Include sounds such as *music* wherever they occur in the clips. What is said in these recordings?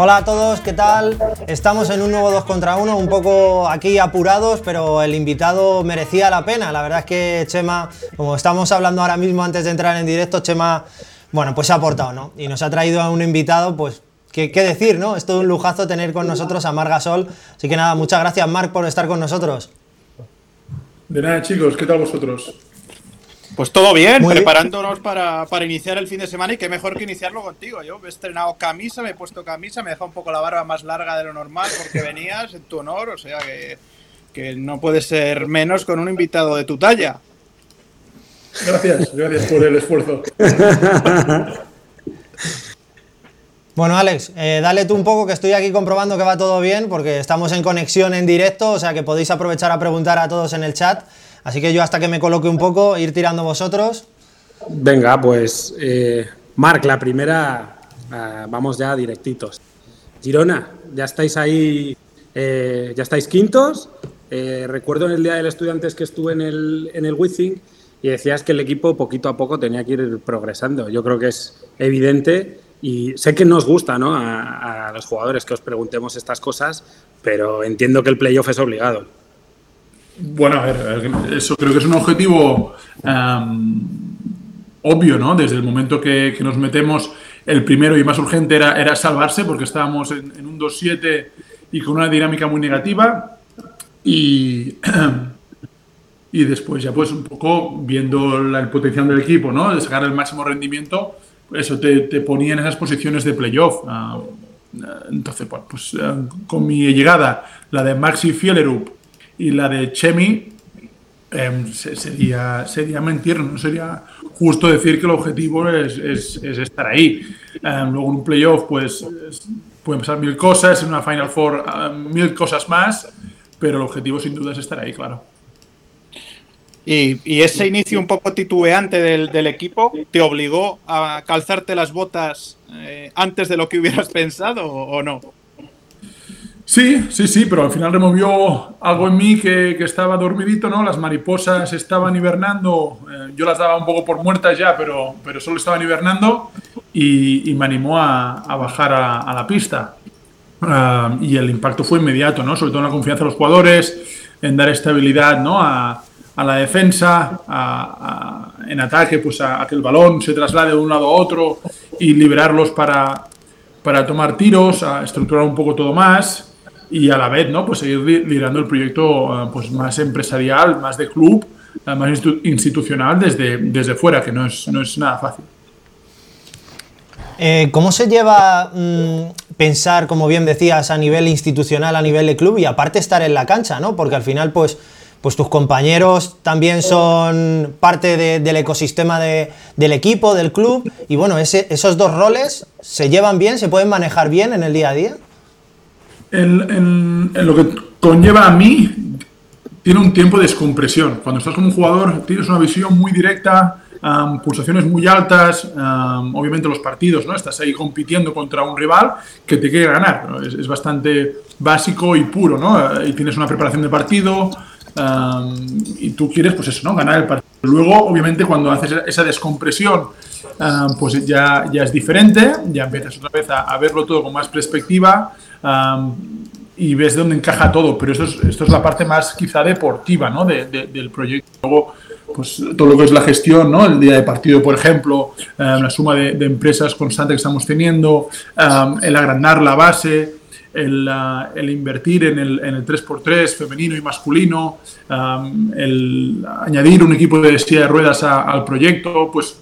Hola a todos, ¿qué tal? Estamos en un nuevo 2 contra 1, un poco aquí apurados, pero el invitado merecía la pena. La verdad es que Chema, como estamos hablando ahora mismo antes de entrar en directo, Chema, bueno, pues se ha aportado, ¿no? Y nos ha traído a un invitado, pues, ¿qué, decir, no? Es todo un lujazo tener con nosotros a Mar Gasol. Así que nada, muchas gracias, Marc, por estar con nosotros. De nada, chicos, ¿qué tal vosotros? Pues todo bien, preparándonos Para, iniciar el fin de semana y qué mejor que iniciarlo contigo. Yo he estrenado camisa, me he puesto camisa, me he dejado un poco la barba más larga de lo normal porque venías en tu honor, o sea que, que no puede ser menos con un invitado de tu talla. Gracias, gracias por el esfuerzo. *laughs* Bueno, Alex, eh, dale tú un poco que estoy aquí comprobando que va todo bien porque estamos en conexión en directo, o sea que podéis aprovechar a preguntar a todos en el chat. Así que yo hasta que me coloque un poco, ir tirando vosotros. Venga, pues eh, Marc, la primera, ah, vamos ya directitos. Girona, ya estáis ahí, eh, ya estáis quintos. Eh, recuerdo en el Día del Estudiantes que estuve en el, en el Wizzing y decías que el equipo poquito a poco tenía que ir progresando. Yo creo que es evidente y sé que nos gusta ¿no? a los jugadores que os preguntemos estas cosas, pero entiendo que el playoff es obligado. Bueno, a ver, eso creo que es un objetivo em, obvio, ¿no? Desde el momento que, nos metemos, el primero y más urgente era, salvarse, porque estábamos en, un 2-7 y con una dinámica muy negativa. Y, *clears throat* después ya pues un poco viendo el potencial del equipo, ¿no? De sacar el máximo rendimiento, eso te, te ponía en esas posiciones de playoff. Ah, entonces, pues, eh, con mi llegada, la de Maxi Fielerup, y la de Chemi em, sería, sería mentir, no sería justo decir que el objetivo es, estar ahí. Em, luego en un playoff pues pueden pasar mil cosas, en una Final Four em, mil cosas más, pero el objetivo sin duda es estar ahí, claro. Y, ese inicio un poco titubeante del, equipo te obligó a calzarte las botas eh, antes de lo que hubieras *laughs* pensado o no? Sí, sí, sí, pero al final removió algo en mí que, estaba dormidito, ¿no? Las mariposas estaban hibernando, eh, yo las daba un poco por muertas ya, pero, pero solo estaban hibernando y, me animó a, bajar a, la pista. Ah, y el impacto fue inmediato, ¿no? Sobre todo en la confianza de los jugadores, en dar estabilidad, ¿no? A, la defensa, en ataque, pues a, que el balón se traslade de un lado a otro y liberarlos para, para tomar tiros, a estructurar un poco todo más y a la vez, ¿no? Pues seguir liderando el proyecto eh, pues más empresarial, más de club, eh, más institucional desde, desde fuera, que no es, no es nada fácil. Eh, ¿Cómo se lleva mm, pensar, como bien decías, a nivel institucional, a nivel de club y aparte estar en la cancha, ¿no? Porque al final, pues, pues tus compañeros también son parte del ecosistema del equipo, del club, y bueno, esos dos roles se llevan bien, se pueden manejar bien en el día a día en, lo que conlleva a mí, tiene un tiempo de descompresión. Cuando estás como un jugador, tienes una visión muy directa, pulsaciones muy altas, obviamente los partidos, ¿no? Estás ahí compitiendo contra un rival que te quiere ganar. Es, bastante básico y puro, ¿no? Y tienes una preparación de partido y tú quieres, pues eso, ¿no? Ganar el partido. Luego, obviamente, cuando haces esa descompresión, pues ya, ya es diferente, ya empiezas otra vez a, a verlo todo con más perspectiva y ves dónde encaja todo, pero esto es, esto es la parte más quizá deportiva ¿no? del proyecto. Luego, pues todo lo que es la gestión, ¿no? el día de partido, por ejemplo, la suma de, empresas constante que estamos teniendo, el agrandar la base, el, el, invertir en el, en el 3x3 femenino y masculino, el añadir un equipo de silla de ruedas al proyecto, pues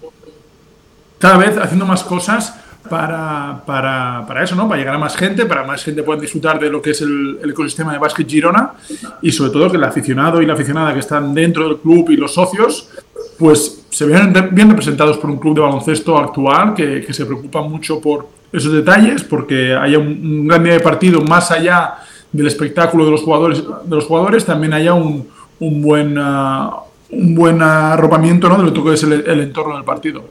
cada vez haciendo más cosas para, para, para, eso, ¿no? Para llegar a más gente, para más gente pueda disfrutar de lo que es el, ecosistema de básquet Girona y sobre todo que el aficionado y la aficionada que están dentro del club y los socios, pues se vean bien representados por un club de baloncesto actual que, que se preocupa mucho por esos detalles, porque haya un, gran día de partido más allá del espectáculo de los jugadores, de los jugadores también haya un, un buen, uh, un buen arropamiento ¿no? de lo que es el entorno del partido.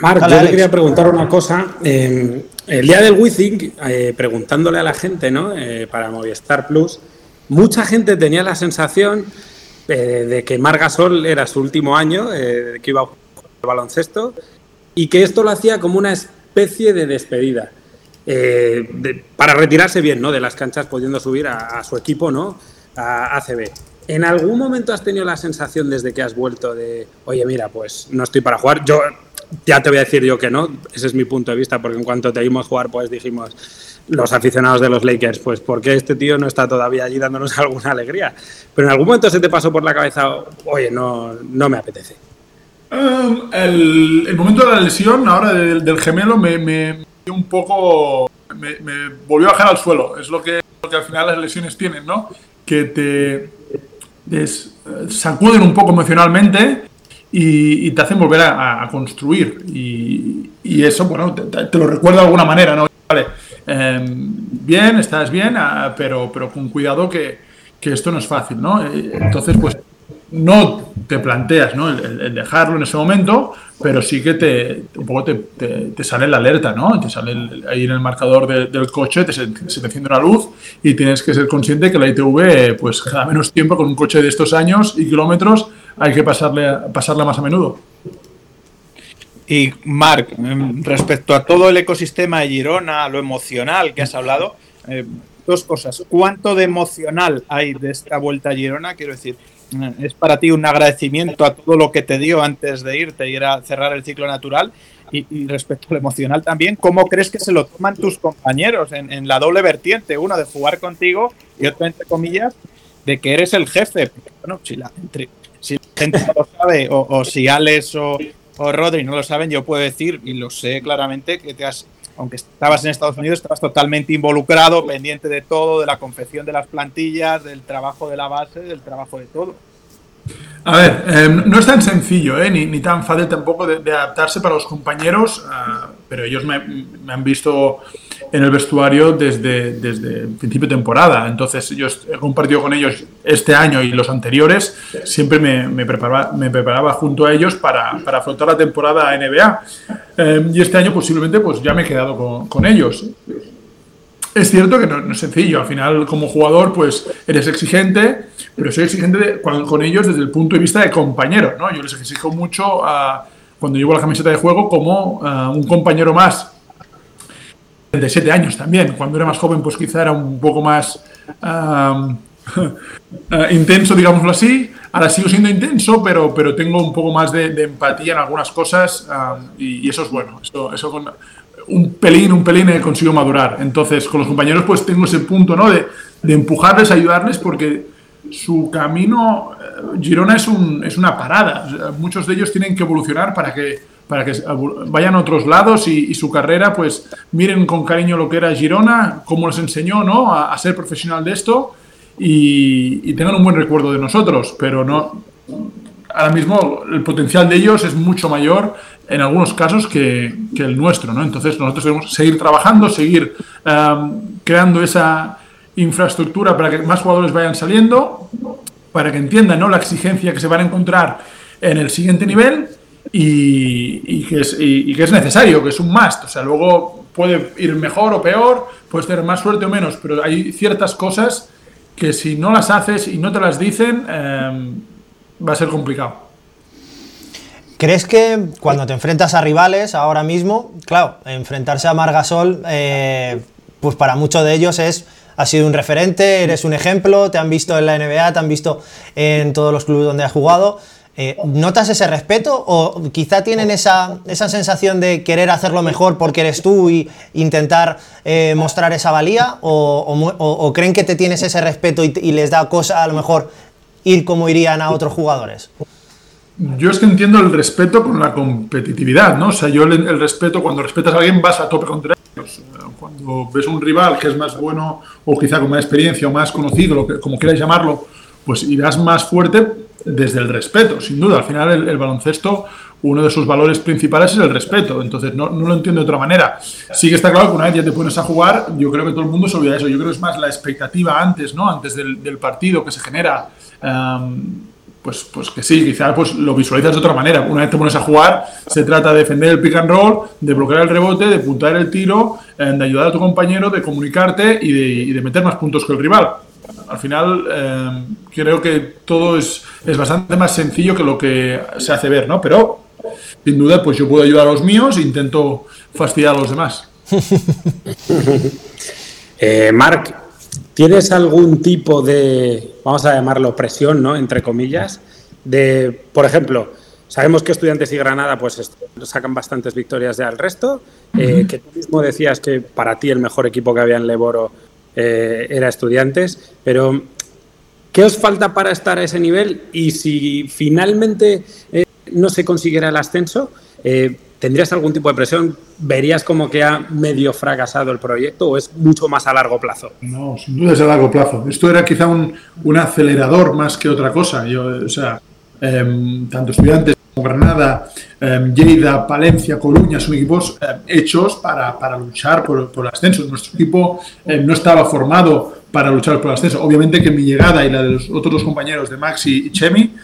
Marc, yo te quería preguntar una cosa. el día del Wizzing, eh, preguntándole a la gente, ¿no? Eh, para Movistar Plus, mucha gente tenía la sensación eh, de que Margasol era su último año, que iba a jugar baloncesto, y que esto lo hacía como una especie de despedida. Eh, para retirarse bien ¿no? de las canchas, pudiendo subir a, su equipo ¿no? a ACB. ¿En algún momento has tenido la sensación desde que has vuelto de, oye, mira, pues no estoy para jugar? Yo ya te voy a decir yo que no, ese es mi punto de vista, porque en cuanto te vimos jugar, pues dijimos, los aficionados de los Lakers, pues ¿por qué este tío no está todavía allí dándonos *laughs* alguna alegría? Pero en algún momento se te pasó por la cabeza, oye, no, no me apetece. Um, el, momento de la lesión, ahora del, gemelo, me, me, un poco. Me, volvió a bajar al suelo. Es lo que, lo que al final las lesiones tienen, ¿no? Que te sacuden un poco emocionalmente y, te hacen volver a, construir. Y, eso, bueno, te, lo recuerda de alguna manera, ¿no? Vale, em, bien, estás bien, ah, pero, pero con cuidado que, que, esto no es fácil, ¿no? Eh, entonces, pues no te planteas ¿no? el, dejarlo en ese momento, pero sí que te, un poco te, te, sale la alerta, ¿no? Te sale ahí en el marcador del coche, te, se, te enciende una luz y tienes que ser consciente que la ITV, pues cada menos tiempo con un coche de estos años y kilómetros, hay que pasarle, pasarla más a menudo. Y Marc, em, respecto a todo el ecosistema de Girona, lo emocional que has hablado, eh, dos cosas. ¿Cuánto de emocional hay de esta vuelta a Girona? Quiero decir, es para ti un agradecimiento a todo lo que te dio antes de irte y era cerrar el ciclo natural. Y, respecto al emocional también, ¿cómo crees que se lo toman tus compañeros en, la doble vertiente? Uno de jugar contigo y otro, entre comillas, de que eres el jefe. Bueno, si la, gente no lo sabe, o, si Alex o, o Rodri no lo saben, yo puedo decir, y lo sé claramente, que te has aunque estabas en Estados Unidos, estabas totalmente involucrado, pendiente de todo, de la confección de las plantillas, del trabajo de la base, del trabajo de todo. A ver, em, no es tan sencillo, ¿eh? ni, tan fácil tampoco de, adaptarse para los compañeros, ah, pero ellos me, han visto en el vestuario desde, principio de temporada. Entonces, yo he compartido con ellos este año y los anteriores, siempre me, preparaba, junto a ellos para, afrontar la temporada NBA. Em, y este año posiblemente pues ya me he quedado con ellos. Es cierto que no, es sencillo, al final como jugador pues eres exigente, pero soy exigente con, ellos desde el punto de vista de compañero, ¿no? Yo les exijo mucho cuando llevo la camiseta de juego como un compañero más. 37 años también, cuando era más joven pues quizá era un poco más *laughs* intenso, digámoslo así. Ahora sigo siendo intenso, pero, pero tengo un poco más de, empatía en algunas cosas y, eso es bueno. Eso, eso con, un pelín, un pelín he conseguido madurar. Entonces, con los compañeros, pues tengo ese punto, ¿no? De, de empujarles, ayudarles, porque su camino, eh, Girona es, un, es una parada. Muchos de ellos tienen que evolucionar para que, para que vayan a otros lados y, su carrera, pues miren con cariño lo que era Girona, cómo les enseñó, ¿no? A, ser profesional de esto y, y tengan un buen recuerdo de nosotros, pero no, ahora mismo el potencial de ellos es mucho mayor en algunos casos que, el nuestro, ¿no? Entonces nosotros debemos seguir trabajando, seguir um, creando esa infraestructura para que más jugadores vayan saliendo, para que entiendan ¿no? la exigencia que se van a encontrar en el siguiente nivel y, que es, que es, necesario, que es un must. O sea, luego puede ir mejor o peor, puedes tener más suerte o menos, pero hay ciertas cosas que si no las haces y no te las dicen, em, va a ser complicado. ¿Crees que cuando te enfrentas a rivales ahora mismo, claro, enfrentarse a Margasol, eh, pues para muchos de ellos es ha sido un referente, eres un ejemplo, te han visto en la NBA, te han visto en todos los clubes donde has jugado. Eh, ¿Notas ese respeto o quizá tienen esa, esa, sensación de querer hacerlo mejor porque eres tú y intentar eh, mostrar esa valía? O, creen que te tienes ese respeto y les da cosa a lo mejor ir como irían a otros jugadores? Yo es que entiendo el respeto con la competitividad, ¿no? O sea, yo el, respeto, cuando respetas a alguien vas a tope contra ellos. Cuando ves un rival que es más bueno o quizá con más experiencia o más conocido, lo que, como quieras llamarlo, pues irás más fuerte desde el respeto, sin duda. Al final el, baloncesto, uno de sus valores principales es el respeto, entonces no, no, lo entiendo de otra manera. Sí que está claro que una vez ya te pones a jugar, yo creo que todo el mundo se olvida de eso. Yo creo que es más la expectativa antes, ¿no? Antes del, del partido que se genera. Um, pues, pues que sí, quizás pues lo visualizas de otra manera. Una vez te pones a jugar, se trata de defender el pick and roll, de bloquear el rebote, de puntar el tiro, eh, de ayudar a tu compañero, de comunicarte y de, meter más puntos que el rival. Al final, eh, creo que todo es, es, bastante más sencillo que lo que se hace ver, ¿no? Pero sin duda, pues yo puedo ayudar a los míos e intento fastidiar a los demás. *laughs* eh, Marc, ¿tienes algún tipo de, vamos a llamarlo presión, ¿no? Entre comillas, de, por ejemplo, sabemos que Estudiantes y Granada pues sacan bastantes victorias de al resto, eh, que tú mismo decías que para ti el mejor equipo que había en Leboro eh, era Estudiantes, pero ¿qué os falta para estar a ese nivel? Y si finalmente eh, no se consiguiera el ascenso, ¿tendrías algún tipo de presión? ¿Verías como que ha medio fracasado el proyecto o es mucho más a largo plazo? No, sin duda es a largo plazo. Esto era quizá un, un acelerador más que otra cosa. Yo, o sea, Em, tanto estudiantes como Granada, em, Lleida, Palencia, Coruña, son equipos em, hechos para, para luchar por, por, el ascenso. Nuestro equipo no estaba formado para luchar por el ascenso. Obviamente que mi llegada y la de los otros dos compañeros de Maxi y Chemi,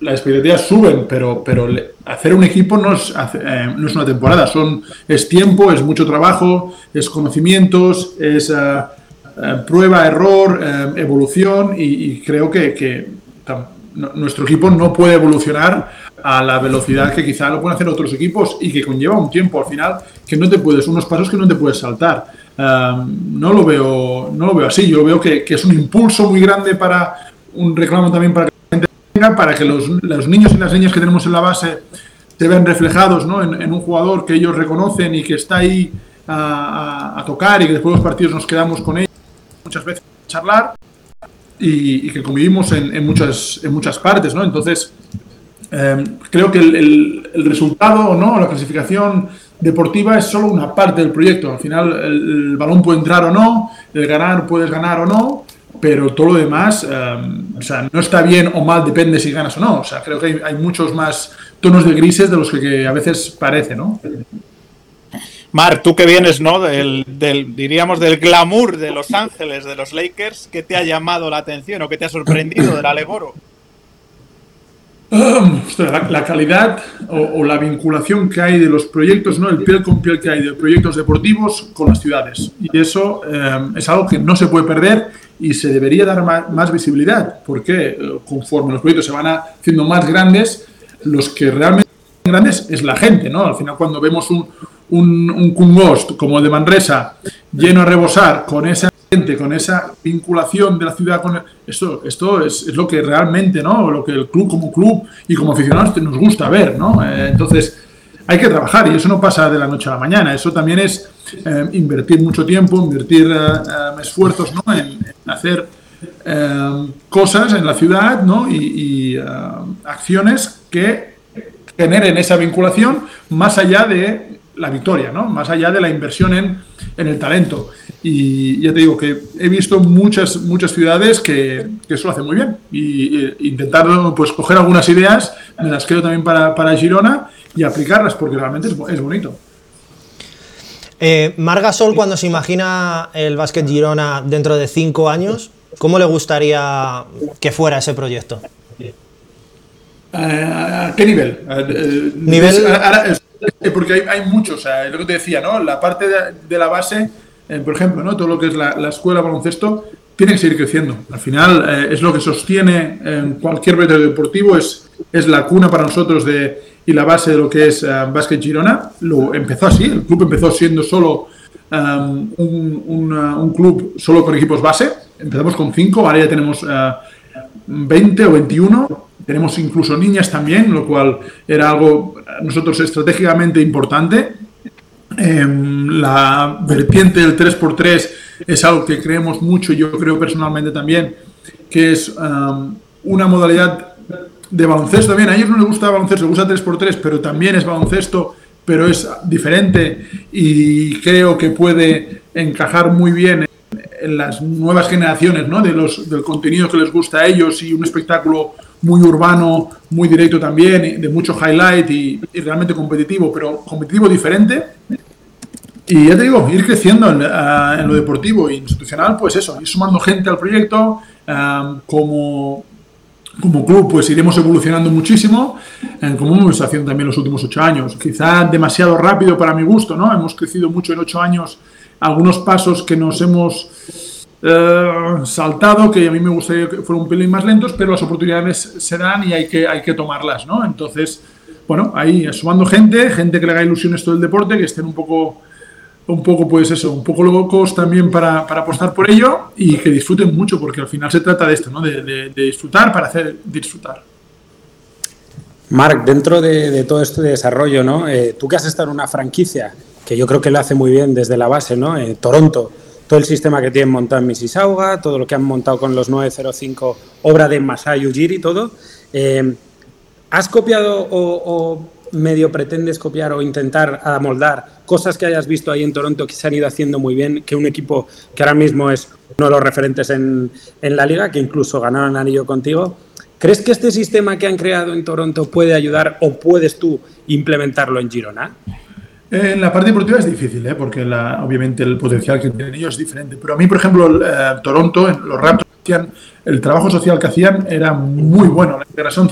las expectativas suben, pero, pero hacer un equipo no es, no es una temporada, son, es tiempo, es mucho trabajo, es conocimientos, es eh, eh, prueba, error, evolución y, creo que, que nuestro equipo no puede evolucionar a la velocidad que quizá lo pueden hacer otros equipos y que conlleva un tiempo al final que no te puedes, unos pasos que no te puedes saltar. no, lo veo, no lo veo así, yo veo que, es un impulso muy grande para un reclamo también para para que los, los, niños y las niñas que tenemos en la base se vean reflejados ¿no? en, un jugador que ellos reconocen y que está ahí a, tocar y que después de los partidos nos quedamos con ellos muchas veces a charlar y, que convivimos en, muchas, en muchas partes, ¿no? Entonces, eh, creo que el, el, resultado, ¿no? La clasificación deportiva es solo una parte del proyecto. Al final, el, balón puede entrar o no, el ganar puedes ganar o no, pero todo lo demás, eh, o sea, no está bien o mal, depende si ganas o no. O sea, creo que hay, muchos más tonos de grises de los que, a veces parece, ¿no? Mar, tú que vienes, ¿no? Del, diríamos, del glamour de Los Ángeles, de los Lakers, ¿qué te ha llamado la atención o qué te ha sorprendido del Alegoro? *coughs* la, calidad o, la vinculación que hay de los proyectos, ¿no? El piel con piel que hay de proyectos deportivos con las ciudades. Y eso eh, es algo que no se puede perder y se debería dar más, visibilidad, porque eh, conforme los proyectos se van haciendo más grandes, los que realmente grandes es la gente, ¿no? Al final cuando vemos un, un, un como el de Manresa lleno a rebosar con esa con esa vinculación de la ciudad con esto, esto es, lo que realmente, ¿no? Lo que el club como club y como aficionados nos gusta ver, ¿no? Eh, entonces hay que trabajar y eso no pasa de la noche a la mañana, eso también es eh, invertir mucho tiempo, invertir eh, esfuerzos, ¿no? En, hacer cosas en la ciudad, ¿no? Y acciones que generen esa vinculación más allá de la victoria, ¿no? Más allá de la inversión en, en, el talento. Y ya te digo que he visto muchas, muchas ciudades que, que eso lo hacen muy bien. Y, e intentar pues, coger algunas ideas, me las creo también para, para Girona y aplicarlas, porque realmente es, es bonito. Eh, Marga Sol, cuando se imagina el básquet Girona dentro de cinco años, ¿cómo le gustaría que fuera ese proyecto? Uh, ¿A qué nivel? Nivel... Ahora, eh, porque hay, muchos, o lo que te decía, ¿no? La parte de, la base, eh, por ejemplo, ¿no? Todo lo que es la, la, escuela baloncesto tiene que seguir creciendo. Al final eh, es lo que sostiene en cualquier proyecto deportivo, es, es la cuna para nosotros de, y la base de lo que es Básquet Girona. Lo empezó así, el club empezó siendo solo um, un, un, un, club solo con equipos base. Empezamos con cinco, ahora ya tenemos uh, 20 o 21 tenemos incluso niñas también, lo cual era algo nosotros estratégicamente importante. Eh, la vertiente del 3x3 es algo que creemos mucho, yo creo personalmente también, que es una modalidad de baloncesto también. A ellos no les gusta baloncesto, les gusta 3x3, pero también es baloncesto, pero es diferente y creo que puede encajar muy bien en las nuevas generaciones ¿no? de los, del contenido que les gusta a ellos y un espectáculo muy urbano, muy directo también, de mucho highlight y, realmente competitivo, pero competitivo diferente. Y ya te digo, ir creciendo en, en lo deportivo e institucional, pues eso, ir sumando gente al proyecto, um, como, como club pues iremos evolucionando muchísimo, eh, como hemos haciendo también los últimos ocho años. Quizá demasiado rápido para mi gusto, ¿no? Hemos crecido mucho en ocho años, algunos pasos que nos hemos eh, saltado, que a mí me gustaría que fueran un pelín más lentos, pero las oportunidades se dan y hay que, hay que tomarlas, ¿no? Entonces, bueno, ahí sumando gente, gente que le haga ilusión esto del deporte, que estén un poco un poco, pues eso, un poco locos también para, para, apostar por ello y que disfruten mucho, porque al final se trata de esto, ¿no? De, disfrutar para hacer disfrutar. Marc, dentro de, todo este desarrollo, ¿no? Eh, tú que has estado en una franquicia, que yo creo que lo hace muy bien desde la base, ¿no? Eh, Toronto, todo el sistema que tienen montado en Mississauga, todo lo que han montado con los 905, obra de Masai Ujiri todo. Eh, ¿Has copiado o medio pretendes copiar o intentar amoldar cosas que hayas visto ahí en Toronto que se han ido haciendo muy bien, que un equipo que ahora mismo es uno de los referentes en, en la liga, que incluso ganaron anillo contigo? ¿Crees que este sistema que han creado en Toronto puede ayudar o puedes tú implementarlo en Girona? En la parte deportiva es difícil, ¿eh? porque obviamente el potencial que tienen ellos es diferente. Pero a mí, por ejemplo, eh, Toronto, los Raptors, el trabajo social que hacían era muy bueno. La integración,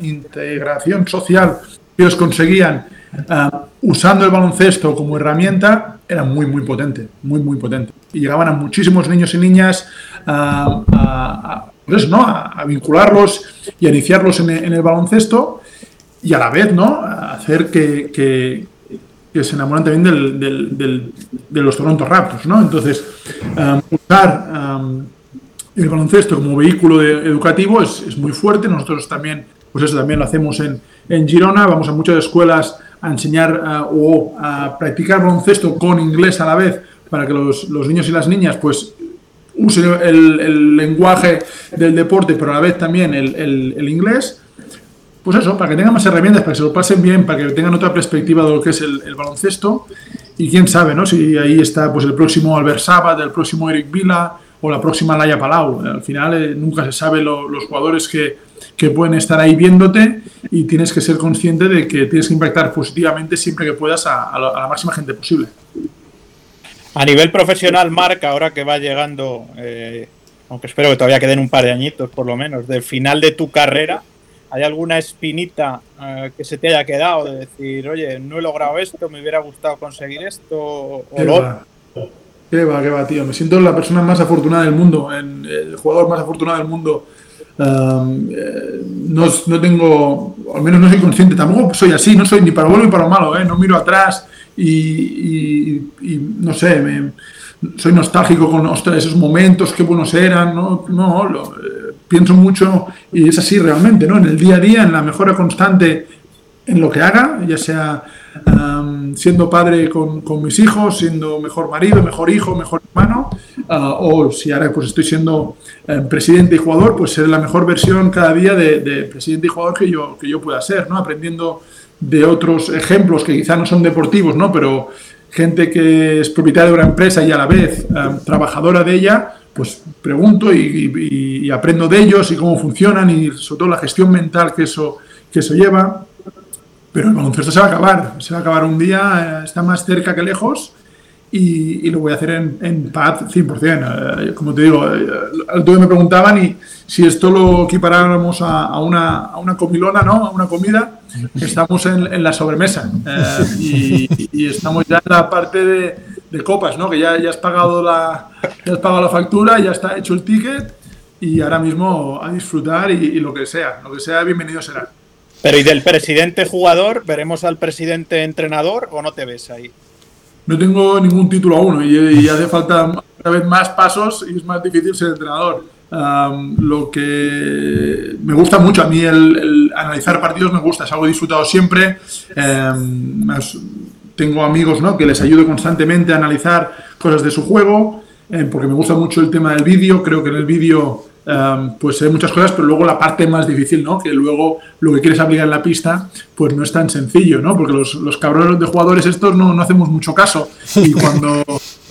integración social ellos conseguían eh, usando el baloncesto como herramienta era muy, muy potente, muy, muy potente. Y llegaban a muchísimos niños y niñas eh, a, pues ¿no? a, vincularlos y a iniciarlos en, el baloncesto y a la vez ¿no? a hacer que, que, se enamoran también del, de los Toronto Raptors. ¿no? Entonces, eh, usar el baloncesto como vehículo educativo es, es muy fuerte. Nosotros también pues eso también lo hacemos en, en Girona, vamos a muchas escuelas a enseñar eh, o a practicar baloncesto con inglés a la vez para que los, los niños y las niñas pues usen el, el, lenguaje del deporte, pero a la vez también el, el, inglés. Pues eso, para que tengan más herramientas, para que se lo pasen bien, para que tengan otra perspectiva de lo que es el, baloncesto. Y quién sabe, ¿no? Si ahí está pues el próximo Albert Sabat, el próximo Eric Vila o la próxima Laia Palau. Al final eh, nunca se sabe los jugadores que, que pueden estar ahí viéndote y tienes que ser consciente de que tienes que impactar positivamente siempre que puedas a, la, máxima gente posible. A nivel profesional, Marc, ahora que va llegando, eh, aunque espero que todavía queden un par de añitos por lo menos, del final de tu carrera, ¿hay alguna espinita eh, que se te haya quedado de decir, oye, no he logrado esto, me hubiera gustado conseguir esto? O ¿Qué, va? ¿Qué va, qué va, tío? Me siento la persona más afortunada del mundo, el jugador más afortunado del mundo eh, no, no, tengo, al menos no soy consciente, tampoco soy así, no soy ni para bueno ni para malo, ¿eh? no miro atrás y, no sé, me, soy nostálgico con esos momentos, qué buenos eran, no, no eh, pienso mucho y es así realmente, ¿no? en el día a día, en la mejora constante en lo que haga, ya sea siendo padre con, con, mis hijos, siendo mejor marido, mejor hijo, mejor hermano, ah, o si ahora pues estoy siendo eh, presidente y jugador, pues ser la mejor versión cada día de, presidente y jugador que yo, que yo pueda ser, ¿no? aprendiendo de otros ejemplos que quizá no son deportivos, ¿no? pero gente que es propietaria de una empresa y a la vez trabajadora de ella, pues pregunto y, y, aprendo de ellos y cómo funcionan y sobre todo la gestión mental que eso, que eso lleva. Pero el baloncesto se va a acabar, se va a acabar un día, eh, está más cerca que lejos y, lo voy a hacer en, en paz 100%. Eh, como te digo, eh, me preguntaban y si esto lo equiparáramos a, una, a una comilona, ¿no? A una comida, estamos en, la sobremesa *laughs* y, estamos ya en la parte de, copas, ¿no? Que ya, ya, has pagado la, ya has pagado la factura, ya está hecho el ticket y ahora mismo a disfrutar y lo que sea, lo que sea, bienvenido será. Pero ¿y del presidente jugador? ¿Veremos al presidente entrenador o no te ves ahí? No tengo ningún título aún y, y hace falta cada vez más pasos y es más difícil ser entrenador. lo que me gusta mucho a mí el, analizar partidos me gusta, es algo disfrutado siempre. Em, tengo amigos ¿no? que les ayudo constantemente a analizar cosas de su juego, em, porque me gusta mucho el tema del vídeo. Creo que en el vídeo pues hay muchas cosas, pero luego la parte más difícil, ¿no? Que luego lo que quieres aplicar en la pista, pues no es tan sencillo, ¿no? Porque los, los cabrones de jugadores estos no, no hacemos mucho caso. *laughs* Y cuando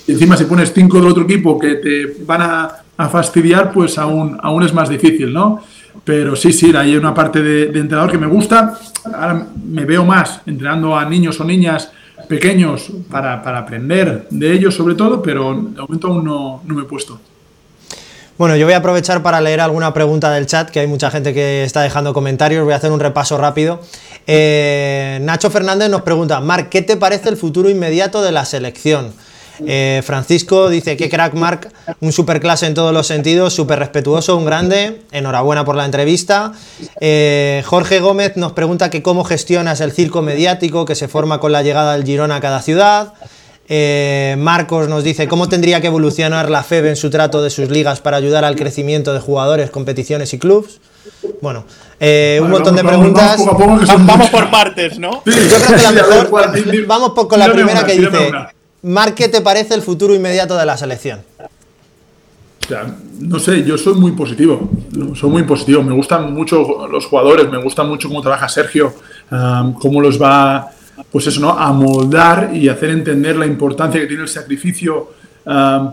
encima si pones cinco del otro equipo que te van a, a, fastidiar, pues aún, aún es más difícil, ¿no? Pero sí, sí, hay una parte de, de entrenador que me gusta. Ahora me veo más entrenando a niños o niñas pequeños para, para aprender de ellos sobre todo, pero de momento aún no, no me he puesto. Bueno, yo voy a aprovechar para leer alguna pregunta del chat, que hay mucha gente que está dejando comentarios, voy a hacer un repaso rápido. Eh, Nacho Fernández nos pregunta, Marc, ¿qué te parece el futuro inmediato de la selección? Eh, Francisco dice que crack Mark, un superclase en todos los sentidos, súper respetuoso, un grande. Enhorabuena por la entrevista. Eh, Jorge Gómez nos pregunta que cómo gestionas el circo mediático que se forma con la llegada del Girona a cada ciudad. Eh, Marcos nos dice cómo tendría que evolucionar la FEB en su trato de sus ligas para ayudar al crecimiento de jugadores, competiciones y clubes. Bueno, eh, un montón de preguntas. Vamos, por partes, ¿no? Yo creo que la mejor. Vamos con la primera que dice: Mar, ¿qué te parece el futuro inmediato de la selección? no sé, yo soy muy positivo. Soy muy positivo. Me gustan mucho los jugadores, me gusta mucho cómo trabaja Sergio, cómo los va pues eso, ¿no? A moldar y hacer entender la importancia que tiene el sacrificio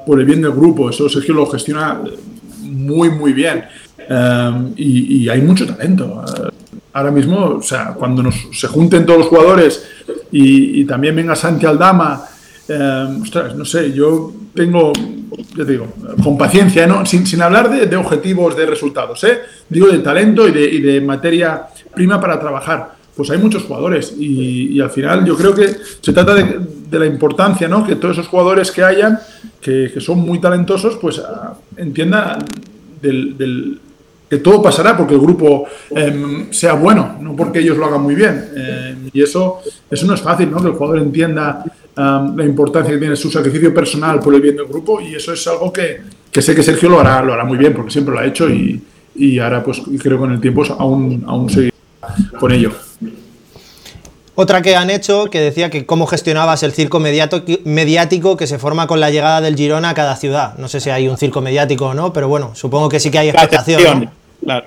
por el bien del grupo. Eso Sergio lo gestiona muy, muy bien. Y, hay mucho talento. Ahora mismo, o sea, cuando nos, se junten todos los jugadores y, también venga Santi Aldama, um, ostras, no sé, yo tengo, ya te digo, con paciencia, ¿no? sin, sin hablar de, objetivos, de resultados, ¿eh? digo de talento y de, y de materia prima para trabajar pues hay muchos jugadores y, al final yo creo que se trata de, la importancia, ¿no? Que todos esos jugadores que hayan, que, son muy talentosos, pues ah, entiendan del, que todo pasará porque el grupo em, sea bueno, no porque ellos lo hagan muy bien. Em, y eso, eso no es fácil, ¿no? Que el jugador entienda la importancia que tiene su sacrificio personal por el bien del grupo y eso es algo que, sé que Sergio lo hará, lo hará muy bien porque siempre lo ha hecho y, y ahora pues creo que con el tiempo aún, aún seguirá con ello. Otra que han hecho que decía que cómo gestionabas el circo mediático que se forma con la llegada del Girona a cada ciudad. No sé si hay un circo mediático o no, pero bueno, supongo que sí que hay expectación. Claro.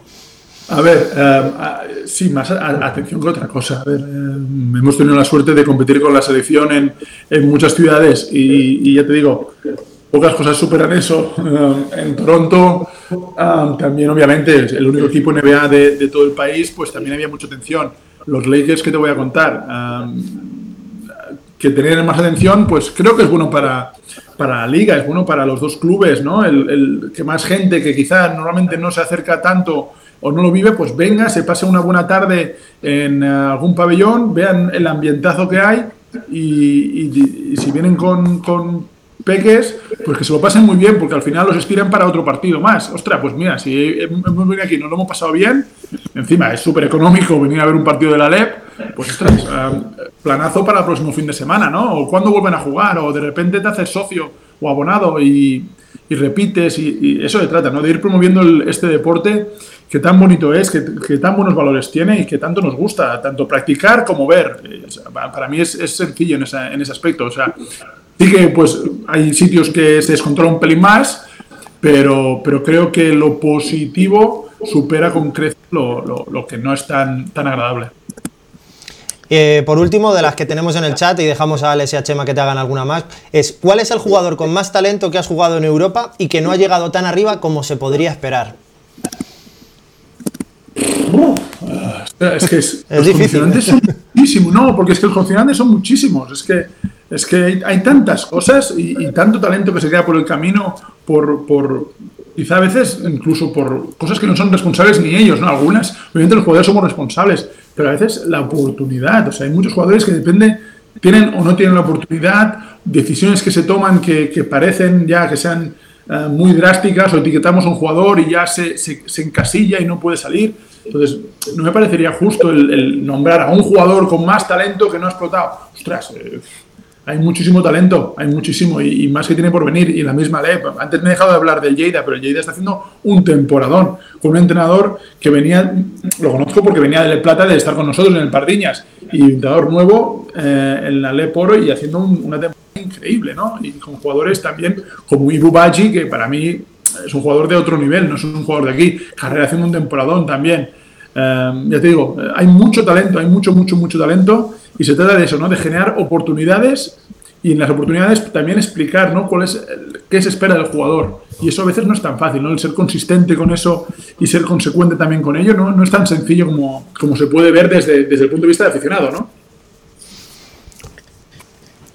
A ver, eh, sí, más atención que otra cosa. A ver, eh, hemos tenido la suerte de competir con la selección en, muchas ciudades y, ya te digo, pocas cosas superan eso. Eh, en Toronto, también obviamente, el único equipo NBA de, todo el país, pues también había mucha atención los Lakers que te voy a contar, que tener más atención, pues creo que es bueno para, para la liga, es bueno para los dos clubes, ¿no? El, que más gente que quizás normalmente no se acerca tanto o no lo vive, pues venga, se pase una buena tarde en eh, algún pabellón, vean el ambientazo que hay y, si vienen con peques, pues que se lo pasen muy bien, porque al final los expiran para otro partido más. Ostras, pues mira, si hemos venido aquí, nos lo hemos pasado bien, encima es súper económico venir a ver un partido de la LEP, pues ostras, eh, planazo para el próximo fin de semana, ¿no? O cuando vuelven a jugar, o de repente te haces socio o abonado y, repites, y, eso se trata, ¿no? De ir promoviendo este deporte que tan bonito es, que, tan buenos valores tiene y que tanto nos gusta, tanto practicar como ver. Para mí es, sencillo en, en ese aspecto. O sea, Sí que pues hay sitios que se descontrola un pelín más, pero, pero creo que lo positivo supera con creces lo, que no es tan, tan agradable. Eh, por último, de las que tenemos en el chat y dejamos a Alex y Chema que te hagan alguna más, es ¿cuál es el jugador con más talento que has jugado en Europa y que no ha llegado tan arriba como se podría esperar? Es que los difícil. son muchísimos, no, porque es que los condicionantes son muchísimos, es que es que hay, tantas cosas y, tanto talento que se queda por el camino, por, por, quizá a veces incluso por cosas que no son responsables ni ellos, ¿no? Algunas, obviamente los jugadores somos responsables, pero a veces la oportunidad, o sea, hay muchos jugadores que depende, tienen o no tienen la oportunidad, decisiones que se toman que, que parecen ya que sean eh, muy drásticas, o etiquetamos a un jugador y ya se, se, encasilla y no puede salir. Entonces, no me parecería justo el, nombrar a un jugador con más talento que no ha explotado. Ostras, eh, hay muchísimo talento, hay muchísimo, y, más que tiene por venir. Y la misma ley, antes me he dejado de hablar del Lleida, pero el Lleida está haciendo un temporadón con un entrenador que venía, lo conozco porque venía de Le Plata de estar con nosotros en el Pardiñas, y un entrenador nuevo eh, en la Le Poro y haciendo una temporada increíble, ¿no? Y con jugadores también como Ibu Baji, que para mí es un jugador de otro nivel, no es un jugador de aquí. Carrera haciendo un temporadón también. Eh, ya te digo, hay mucho talento, hay mucho, mucho, mucho talento y se trata de eso, ¿no? De generar oportunidades y en las oportunidades también explicar, ¿no? Cuál es, qué se espera del jugador. Y eso a veces no es tan fácil, ¿no? El ser consistente con eso y ser consecuente también con ello, ¿no? No es tan sencillo como, como se puede ver desde, desde el punto de vista de aficionado, ¿no?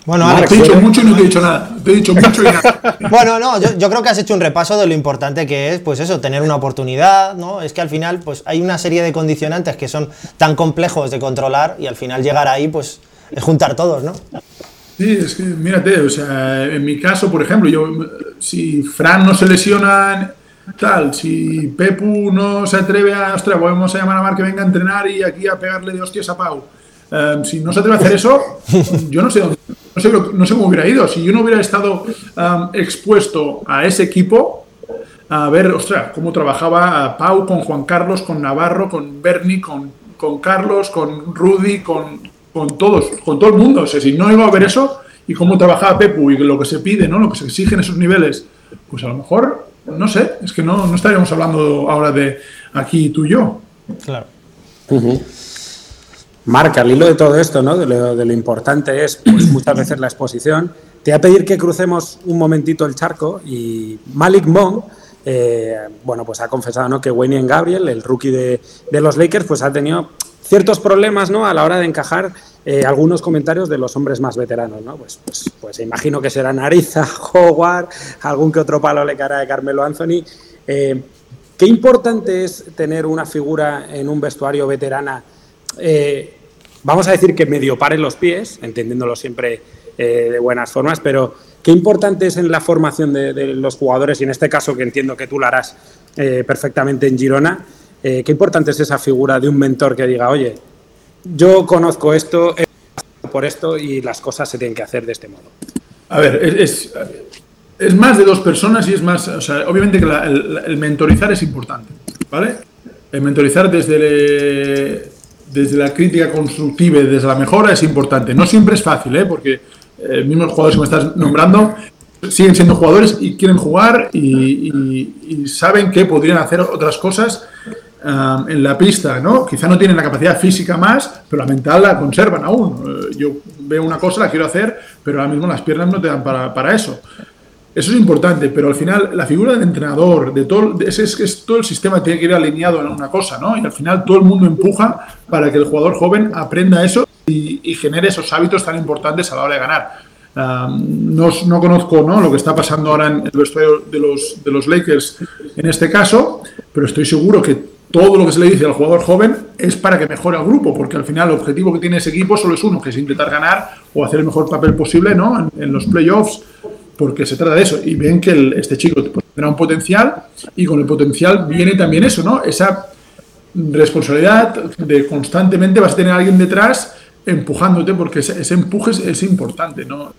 Bueno, Alex, te he dicho mucho y no te he dicho nada. Te he dicho mucho y nada. *laughs* bueno, no, yo, creo que has hecho un repaso de lo importante que es, pues eso, tener una oportunidad, ¿no? Es que al final, pues hay una serie de condicionantes que son tan complejos de controlar y al final llegar ahí, pues es juntar todos, ¿no? Sí, es que mírate, o sea, en mi caso, por ejemplo, yo si Fran no se lesiona tal, si Pepu no se atreve a, ostras, vamos a llamar a Mar que venga a entrenar y aquí a pegarle de hostias a Pau. Em, si no se atreve a hacer eso, yo no sé, no sé, no sé cómo hubiera ido. Si yo no hubiera estado em, expuesto a ese equipo, a ver, ostras, cómo trabajaba Pau con Juan Carlos, con Navarro, con Bernie, con, con Carlos, con Rudy, con, con todos, con todo el mundo. O sea, si no iba a ver eso y cómo trabajaba Pepu y lo que se pide, ¿no? Lo que se exige en esos niveles, pues a lo mejor, no sé, es que no, no estaríamos hablando ahora de aquí tú y yo. Claro. Marca, al hilo de todo esto, ¿no? De lo, importante es pues, muchas veces la exposición. Te voy a pedir que crucemos un momentito el charco y Malik Monk, eh, bueno, pues ha confesado ¿no? que Wayne Gabriel, el rookie de, los Lakers, pues ha tenido ciertos problemas ¿no? a la hora de encajar eh, algunos comentarios de los hombres más veteranos. ¿no? Pues, pues, pues imagino que será Nariza, Howard, algún que otro palo le cara de Carmelo Anthony. Eh, ¿Qué importante es tener una figura en un vestuario veterana? Eh, vamos a decir que medio pare los pies, entendiéndolo siempre de buenas formas, pero qué importante es en la formación de, los jugadores, y en este caso que entiendo que tú lo harás perfectamente en Girona, eh, qué importante es esa figura de un mentor que diga, oye, yo conozco esto, por esto y las cosas se tienen que hacer de este modo. A ver, es, más de dos personas y es más, obviamente que el, mentorizar es importante, ¿vale? El mentorizar desde, desde la crítica constructiva y desde la mejora es importante. No siempre es fácil, ¿eh? Porque eh, mismos jugadores que me estás nombrando siguen siendo jugadores y quieren jugar y saben que podrían hacer otras cosas en la pista, ¿no? Quizá no tienen la capacidad física más, pero la mental la conservan aún. Eh, yo veo una cosa, la quiero hacer, pero ahora mismo las piernas no te dan para eso. Eso es importante, pero al final la figura del entrenador, de todo, ese es que todo el sistema tiene que ir alineado en una cosa, ¿no? Y al final todo el mundo empuja para que el jugador joven aprenda eso y, y genere esos hábitos tan importantes a la hora de ganar. no, no, conozco ¿no? lo que está pasando ahora en el vestuario de los, de los Lakers en este caso, pero estoy seguro que todo lo que se le dice al jugador joven es para que mejore al grupo, porque al final el objetivo que tiene ese equipo solo es uno, que es intentar ganar o hacer el mejor papel posible ¿no? en, los playoffs, porque se trata de eso. Y ven que este chico tendrá un potencial y con el potencial viene también eso, ¿no? Esa responsabilidad de constantemente vas a tener alguien detrás empujándote, porque ese, empuje es, importante, ¿no?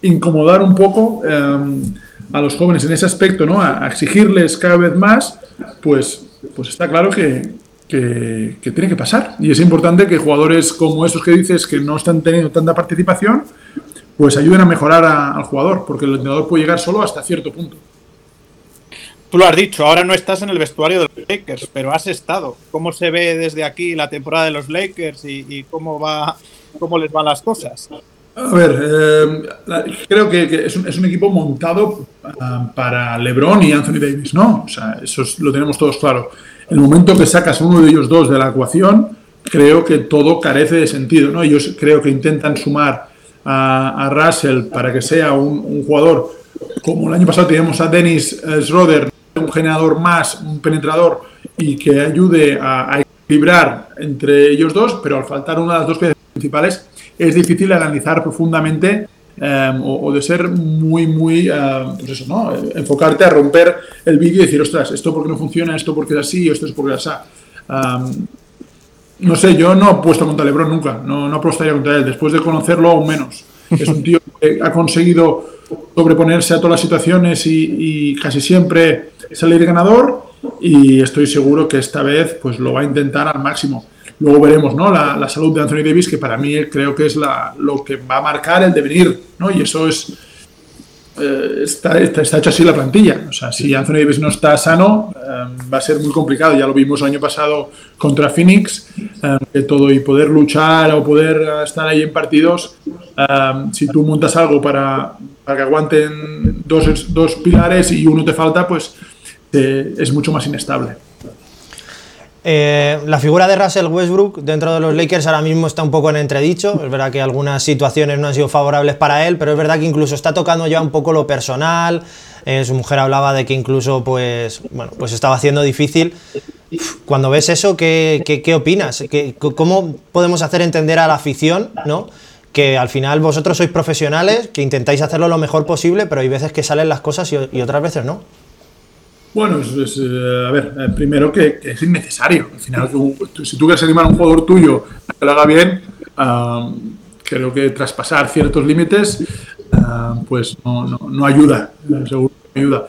Incomodar un poco em, a los jóvenes en ese aspecto, ¿no? a exigirles cada vez más, pues pues está claro que, tiene que pasar. Y es importante que jugadores como esos que dices que no están teniendo tanta participación, pues ayuden a mejorar al jugador, porque el entrenador puede llegar solo hasta cierto punto. Tú lo has dicho, ahora no estás en el vestuario de los Lakers, pero has estado. ¿Cómo se ve desde aquí la temporada de los Lakers y, cómo va, cómo les van las cosas? A ver, eh, creo que, es, un, equipo montado ah, para LeBron y Anthony Davis, ¿no? O sea, eso lo tenemos todos claro. El momento que sacas uno de ellos dos de la ecuación, creo que todo carece de sentido, ¿no? Ellos creo que intentan sumar a, Russell para que sea un, jugador como el año pasado teníamos a Dennis Schroeder, un generador más, un penetrador y que ayude a, equilibrar entre ellos dos, pero al faltar una de las dos piezas principales es difícil analizar profundamente em, o, de ser muy, muy, em, pues eso, ¿no? Enfocarte a romper el vídeo y decir, ostras, esto porque no funciona, esto porque es así, esto es porque es así. Um, no sé, yo no apuesto contra Lebron nunca, no, no apostaría contra él, después de conocerlo aún menos. *laughs* Es un tío que ha conseguido sobreponerse a todas las situaciones y, y casi siempre salir ganador y estoy seguro que esta vez pues lo va a intentar al máximo. Luego veremos ¿no? la, salud de Anthony Davis, que para mí creo que es la, lo que va a marcar el devenir, ¿no? y eso es eh, está, está, hecho así la plantilla. O sea, si Anthony Davis no está sano, eh, va a ser muy complicado. Ya lo vimos el año pasado contra Phoenix, eh, que todo y poder luchar o poder estar ahí en partidos. si tú montas algo para, para que aguanten dos, dos, pilares y uno te falta, pues es mucho más inestable. Eh, la figura de Russell Westbrook dentro de los Lakers ahora mismo está un poco en entredicho. Es verdad que algunas situaciones no han sido favorables para él, pero es verdad que incluso está tocando ya un poco lo personal. Eh, su mujer hablaba de que incluso pues, bueno, pues estaba haciendo difícil. Cuando ves eso, ¿qué, qué, opinas? ¿Cómo podemos hacer entender a la afición ¿no? que al final vosotros sois profesionales, que intentáis hacerlo lo mejor posible, pero hay veces que salen las cosas y, otras veces no. Bueno, es, eh, a ver, eh, primero que, es innecesario. Al final, si tú quieres animar a un jugador tuyo a que lo haga bien, creo que traspasar ciertos límites, pues no, ayuda, seguro que ayuda.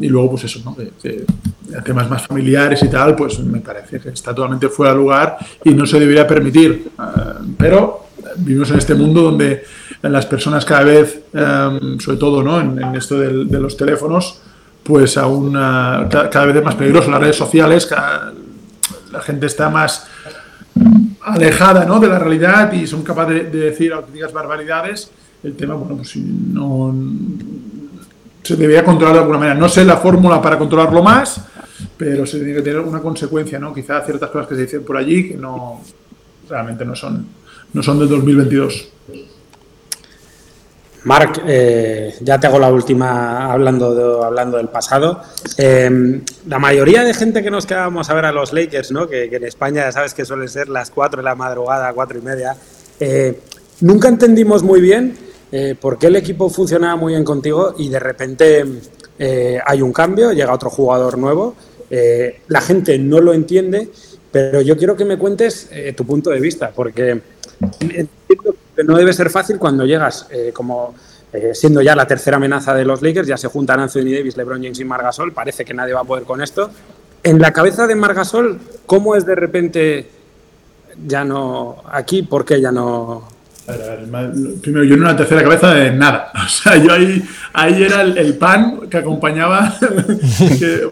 y luego, pues eso, ¿no? temas más familiares y tal, pues me parece que está totalmente fuera de lugar y no se debería permitir. pero vivimos en este mundo donde las personas cada vez, em, sobre todo ¿no? en, esto de, los teléfonos, pues eh, cada vez es más peligroso. Las redes sociales, la gente está más alejada ¿no? de la realidad y son capaces de, decir auténticas barbaridades. El tema, bueno, pues no se debería controlar de alguna manera. No sé la fórmula para controlarlo más, pero se tiene que tener una consecuencia, ¿no? Quizá ciertas cosas que se dicen por allí que no realmente no son no son del 2022. Marc, eh, ya te hago la última hablando, hablando del pasado. Eh, la mayoría de gente que nos quedábamos a ver a los Lakers, ¿no? que, en España ya sabes que suelen ser las 4 de la madrugada, 4 y media, eh, nunca entendimos muy bien por qué el equipo funcionaba muy bien contigo y de repente hay un cambio, llega otro jugador nuevo, la gente no lo entiende, pero yo quiero que me cuentes tu punto de vista, porque Entiendo no debe ser fácil cuando llegas eh, como eh, siendo ya la tercera amenaza de los Lakers, ya se juntan Anthony Davis, LeBron James y Margasol, parece que nadie va a poder con esto. En la cabeza de Margasol, ¿cómo es de repente ya no aquí? ¿Por qué ya no? primero, yo no una tercera cabeza de nada. *laughs* O sea, yo ahí, ahí era el, pan que acompañaba *laughs* que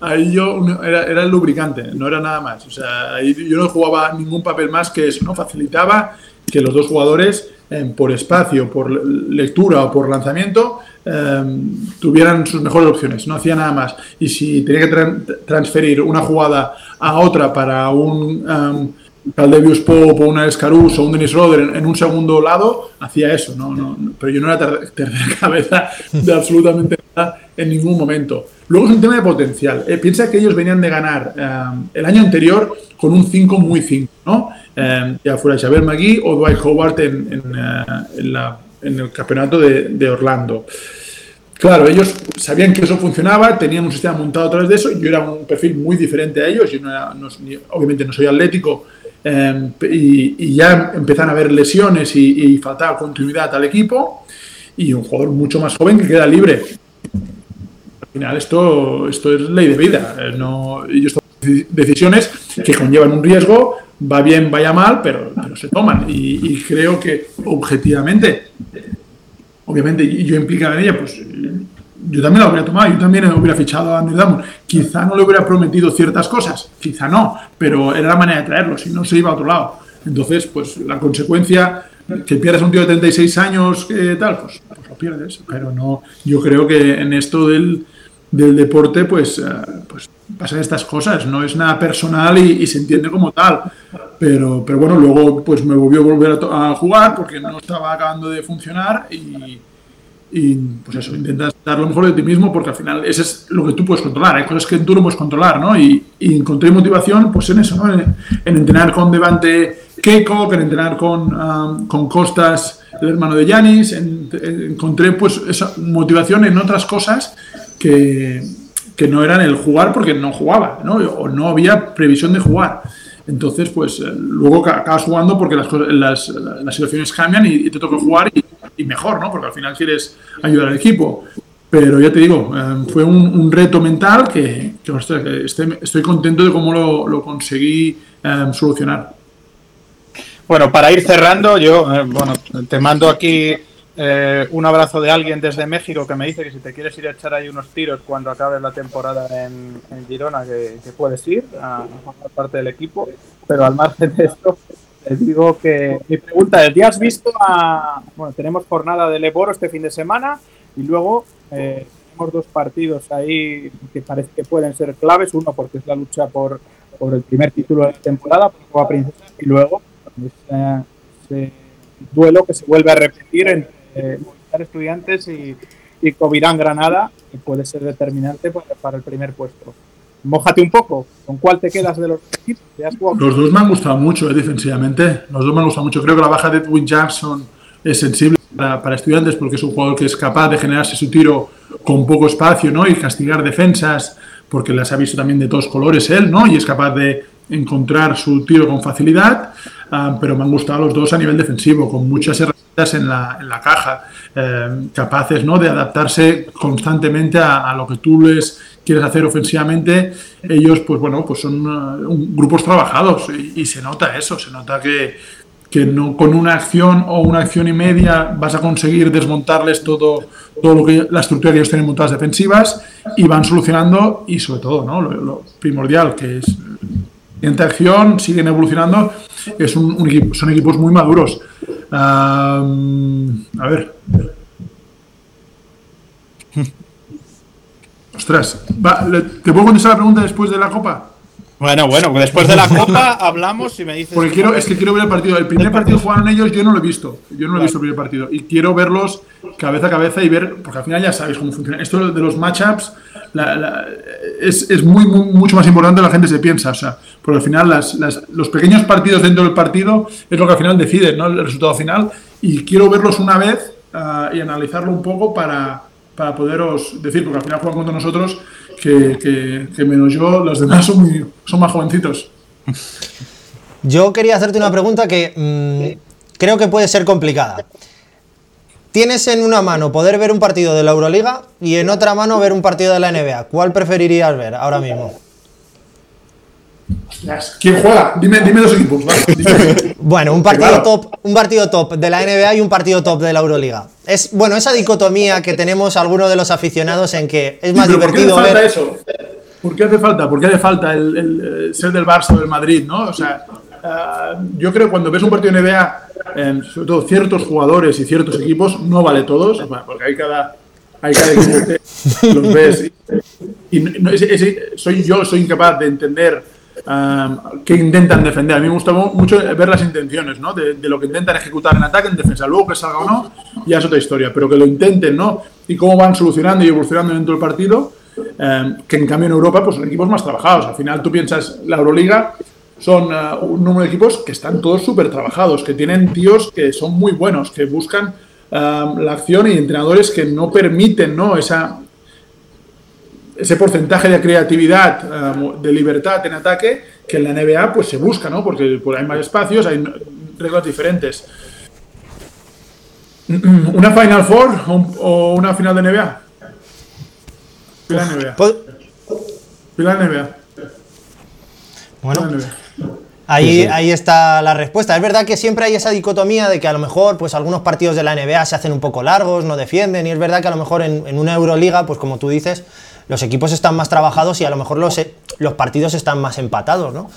ahí yo era, era, el lubricante, no era nada más. O sea, ahí yo no jugaba ningún papel más que eso, ¿no? Facilitaba que los dos jugadores, em, por espacio, por lectura o por lanzamiento, em, tuvieran sus mejores opciones, no hacía nada más. Y si tenía que transferir una jugada a otra para un um, Caldevius Pope o una Escarus o un Dennis Roder en, un segundo lado, hacía eso, ¿no? no, pero yo no era *laughs* tercera cabeza de absolutamente nada en ningún momento. Luego es un tema de potencial. Eh, piensa que ellos venían de ganar eh, el año anterior con un 5 muy 5, ¿no? Eh, ya fuera Xavier McGee o Dwight Howard en, el campeonato de, Orlando. Claro, ellos sabían que eso funcionaba, tenían un sistema montado a través de eso. Yo era un perfil muy diferente a ellos. Yo obviamente no soy atlético y, ya empezaron a haber lesiones y, y faltaba continuidad al equipo. Y un jugador mucho más joven que queda libre al final esto, esto es ley de vida. Eh, no, y decisiones que conllevan un riesgo, va bien, vaya mal, pero, se toman. Y, creo que objetivamente, obviamente yo implicado en ella, pues yo también la hubiera tomado, yo también hubiera fichado a Andy Damon. Quizá no le hubiera prometido ciertas cosas, quizá no, pero era la manera de traerlo, si no se iba a otro lado. Entonces, pues la consecuencia que pierdas un tío de 36 años, que tal, pues, pierdes. Pero no, yo creo que en esto del, del deporte, pues, eh, pues pasan estas cosas, no es nada personal y, se entiende como tal. Pero, pero bueno, luego pues me volvió a volver a, jugar porque no estaba acabando de funcionar y, y, pues eso, intentas dar lo mejor de ti mismo porque al final eso es lo que tú puedes controlar, hay cosas que tú no puedes controlar, ¿no? Y, encontré motivación pues en eso, ¿no? En, entrenar con Devante Keiko, en entrenar con, um, con Costas, el hermano de Yanis, encontré pues esa motivación en otras cosas que, que no eran el jugar porque no jugaba, ¿no? o no había previsión de jugar. Entonces, pues eh, luego acabas jugando porque las, las, las situaciones cambian y, te toca jugar y, mejor, ¿no? Porque al final quieres ayudar al equipo. Pero ya te digo, eh, fue un, reto mental que, que estoy, estoy, contento de cómo lo, lo conseguí eh, solucionar. Bueno, para ir cerrando, yo bueno, te mando aquí eh, un abrazo de alguien desde México que me dice que si te quieres ir a echar ahí unos tiros cuando acabe la temporada en, Girona, que, puedes ir a, formar parte del equipo. Pero al margen de esto, te digo que mi pregunta es, ¿ya has visto a... Bueno, tenemos jornada de Leboro este fin de semana y luego eh, tenemos dos partidos ahí que parece que pueden ser claves. Uno porque es la lucha por, por el primer título de la temporada, por Princesa, y luego ese duelo que se vuelve a repetir entre eh, Estudiantes y, y Covirán Granada, que puede ser determinante para, el primer puesto. Mójate un poco. ¿Con cuál te quedas de los equipos? Los dos me han gustado mucho eh, defensivamente. Los dos me han gustado mucho. Creo que la baja de Edwin Jackson es sensible para, estudiantes porque es un jugador que es capaz de generarse su tiro con poco espacio ¿no? y castigar defensas porque las ha visto también de todos colores él ¿no? y es capaz de encontrar su tiro con facilidad. Ah, pero me han gustado los dos a nivel defensivo, con muchas herramientas en la, en la caja, eh, capaces ¿no? de adaptarse constantemente a, lo que tú les quieres hacer ofensivamente. Ellos, pues bueno, pues son uh, grupos trabajados y, se nota eso, se nota que, que no con una acción o una acción y media vas a conseguir desmontarles todo, todo lo que la estructura que ellos tienen montadas defensivas y van solucionando y sobre todo ¿no? lo primordial que es acción, siguen evolucionando. Es un, son equipos muy maduros. a ver. *laughs* Ostras, ¿te puedo contestar la pregunta después de la Copa? Bueno, bueno, después de la *laughs* Copa hablamos y me dices. Porque quiero, es que quiero ver el partido. El primer partido jugaron ellos, yo no lo he visto. Yo no lo he visto el primer partido. Y quiero verlos cabeza a cabeza y ver, porque al final ya sabéis cómo funciona. Esto de los matchups es, es muy, mucho más importante de la gente se piensa. O sea, porque al final las, los pequeños partidos dentro del partido es lo que al final deciden, ¿no? El resultado final. Y quiero verlos una vez ah, y analizarlo un poco para, para poderos decir, porque al final juegan contra nosotros que, menos yo, los demás son, son más jovencitos. Yo quería hacerte una pregunta que mm, creo que puede ser complicada. Tienes en una mano poder ver un partido de la Euroliga y en otra mano ver un partido de la NBA. ¿Cuál preferirías ver ahora mismo? ¿Quién juega? Dime, dime dos equipos. *laughs* bueno, un partido, top, un partido top de la NBA y un partido top de la Euroliga. Es, bueno, esa dicotomía que tenemos algunos de los aficionados en que es más divertido ¿por qué hace falta eso? ¿Por qué hace falta? ¿Por qué hace falta el, ser del Barça o del Madrid? ¿no? O sea, eh, yo creo que cuando ves un partido de NBA sobre todo ciertos jugadores y ciertos equipos, no vale todos, porque hay cada, hay cada equipo que *laughs* los ves. Y, soy yo, soy incapaz de entender um, qué intentan defender. A mí me gusta mucho ver las intenciones, ¿no? De, lo que intentan ejecutar en ataque, en defensa. Luego que salga o no, ya es otra historia, pero que lo intenten, ¿no? Y cómo van solucionando y evolucionando dentro del partido. Um, que en cambio en Europa pues son equipos más trabajados. Al final tú piensas la Euroliga son eh, un número de equipos que están todos súper trabajados, que tienen tíos que son muy buenos, que buscan eh, la acción y entrenadores que no permiten ¿no? Esa, ese porcentaje de creatividad, eh, de libertad en ataque, que en la NBA pues se busca, ¿no? porque hay más espacios, hay reglas diferentes. *clears throat* ¿Una Final Four o una final de NBA? Final NBA. Pues final NBA. Bueno, Ahí, ahí está la respuesta. Es verdad que siempre hay esa dicotomía de que a lo mejor pues algunos partidos de la NBA se hacen un poco largos, no defienden, y es verdad que a lo mejor en, una Euroliga, pues como tú dices, los equipos están más trabajados y a lo mejor los, los partidos están más empatados, ¿no?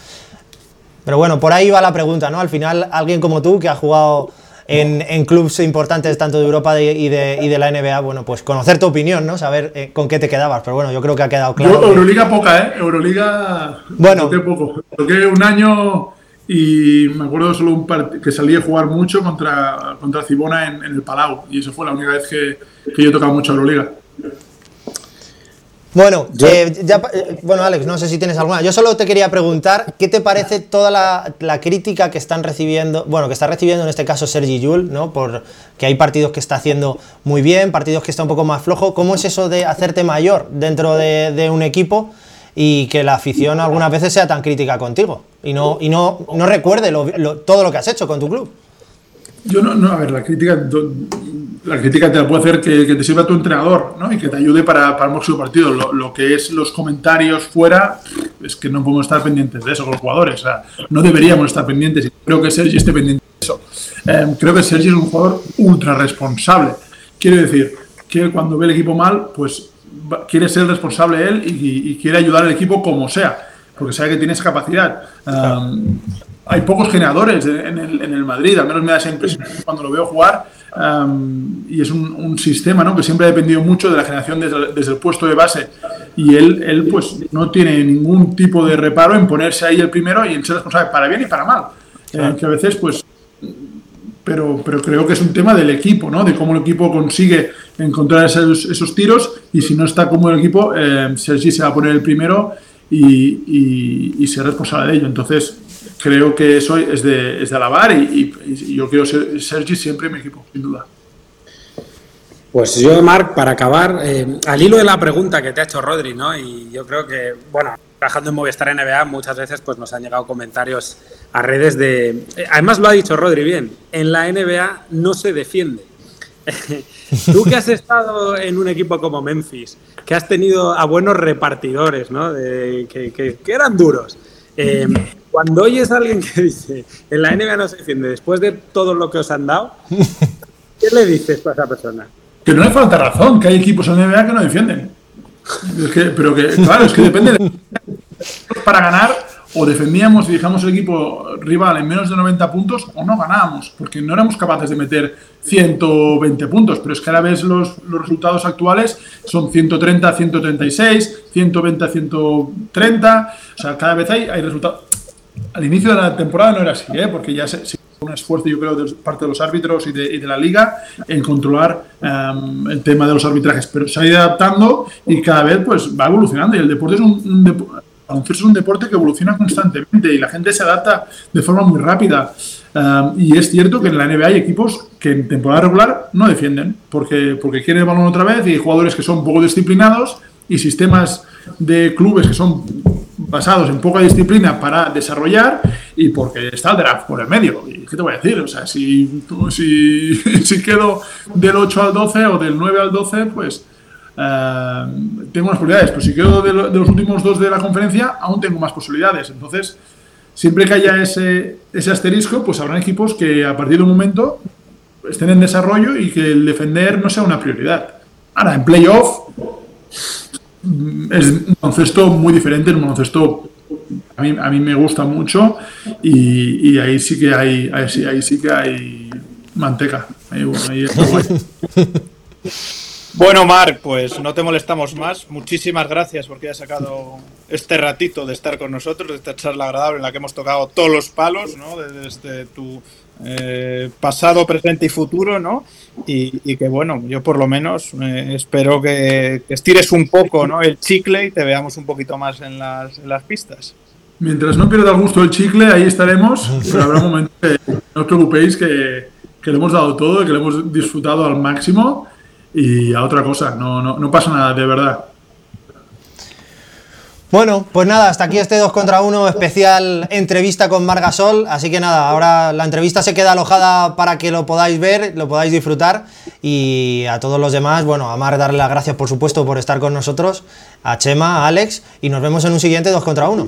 Pero bueno, por ahí va la pregunta, ¿no? Al final, alguien como tú que ha jugado en, en clubes importantes tanto de Europa y, de, y, de, la NBA, bueno, pues conocer tu opinión, ¿no? Saber eh, con qué te quedabas. Pero bueno, yo creo que ha quedado claro. Euroliga poca, ¿eh? Euroliga. Bueno. Toqué poco. Toqué un año y me acuerdo solo un que salí a jugar mucho contra, contra Cibona en, en, el Palau. Y eso fue la única vez que, que yo he tocado mucho Euroliga. Bueno, eh, eh, bueno, Alex, no sé si tienes alguna. Yo solo te quería preguntar, ¿qué te parece toda la, crítica que están recibiendo, bueno, que está recibiendo en este caso Sergi Yul, ¿no? Por que hay partidos que está haciendo muy bien, partidos que está un poco más flojo. ¿Cómo es eso de hacerte mayor dentro de, un equipo y que la afición algunas veces sea tan crítica contigo y no, y no, no recuerde todo lo que has hecho con tu club? Yo no, no, a ver, la crítica la crítica te la puede hacer que, te sirva tu entrenador ¿no? y que te ayude para, para el próximo partido. Lo, que es los comentarios fuera, es que no podemos estar pendientes de eso con los jugadores. O sea, no deberíamos estar pendientes y creo que Sergi esté pendiente de eso. Em, creo que Sergi es un jugador ultra responsable. Quiero decir que cuando ve el equipo mal, pues quiere ser responsable él y, quiere ayudar al equipo como sea, porque sabe que tiene esa capacidad. Em, hay pocos generadores en el, en el, Madrid, al menos me da esa impresión cuando lo veo jugar, y es un, sistema ¿no? que siempre ha dependido mucho de la generación desde, el puesto de base. Y él, él pues no tiene ningún tipo de reparo en ponerse ahí el primero y en ser responsable para bien y para mal. Eh, que a veces, pues, pero, pero creo que es un tema del equipo, ¿no? De cómo el equipo consigue encontrar esos, esos tiros y si no está como el equipo, eh, Sergi se va a poner el primero y, ser responsable de ello. Entonces, creo que eso es de, es de alabar y, yo quiero ser Sergi siempre en mi equipo, sin duda. Pues yo, Marc, para acabar, eh, al hilo de la pregunta que te ha hecho Rodri, ¿no? Y yo creo que, bueno, trabajando en Movistar NBA muchas veces pues nos han llegado comentarios a redes de... Además lo ha dicho Rodri bien, en la NBA no se defiende. *laughs* Tú que has estado en un equipo como Memphis, que has tenido a buenos repartidores, ¿no? que, eran duros. Eh, cuando oyes a alguien que dice, en la NBA no se defiende, después de todo lo que os han dado, ¿qué le dices a esa persona? Que no le falta razón, que hay equipos en la NBA que no defienden. pero que, claro, es que depende de... Para ganar o defendíamos y dejamos el equipo rival en menos de 90 puntos o no ganábamos, porque no éramos capaces de meter 120 puntos, pero es que a la vez los, los resultados actuales son 130 a 136, 120 a 130, o sea, cada vez hay, hay resultados. Al inicio de la temporada no era así, ¿eh? porque ya se, se un esfuerzo, yo creo, de parte de los árbitros y de, la liga en controlar um, el tema de los arbitrajes, pero se ha ido adaptando y cada vez pues va evolucionando y el deporte es un, un, es un deporte que evoluciona constantemente y la gente se adapta de forma muy rápida. Y es cierto que en la NBA hay equipos que en temporada regular no defienden porque, porque quieren el balón otra vez y hay jugadores que son poco disciplinados y sistemas de clubes que son basados en poca disciplina para desarrollar y porque está el draft por el medio. ¿Y qué te voy a decir? O sea, si, si, *laughs* si quedo del 8 al 12 o del 9 al 12, pues eh, tengo unas posibilidades, pero si quedo de, los últimos dos de la conferencia, aún tengo más posibilidades. Entonces, siempre que haya ese, ese asterisco, pues habrán equipos que a partir de un momento estén en desarrollo y que el defender no sea una prioridad. Ahora, en playoff es un baloncesto muy diferente, un baloncesto a mí, a mí me gusta mucho y, ahí sí que hay ahí, sí que hay manteca. Ahí, bueno, ahí *laughs* Bueno, Marc, pues no te molestamos más. Muchísimas gracias porque has sacado este ratito de estar con nosotros, de esta charla agradable en la que hemos tocado todos los palos, ¿no? Desde tu eh, pasado, presente y futuro, ¿no? Y, que bueno, yo por lo menos eh, espero que, estires un poco, ¿no? El chicle y te veamos un poquito más en las, pistas. Mientras no pierda el gusto el chicle, ahí estaremos, pero habrá un momento que no os preocupéis que, que le hemos dado todo, que lo hemos disfrutado al máximo y a otra cosa, no, no, no pasa nada, de verdad. Bueno, pues nada, hasta aquí este 2 contra 1 especial entrevista con Margasol. Así que nada, ahora la entrevista se queda alojada para que lo podáis ver, lo podáis disfrutar. Y a todos los demás, bueno, a Mar darle las gracias por supuesto por estar con nosotros, a Chema, a Alex, y nos vemos en un siguiente 2 contra 1.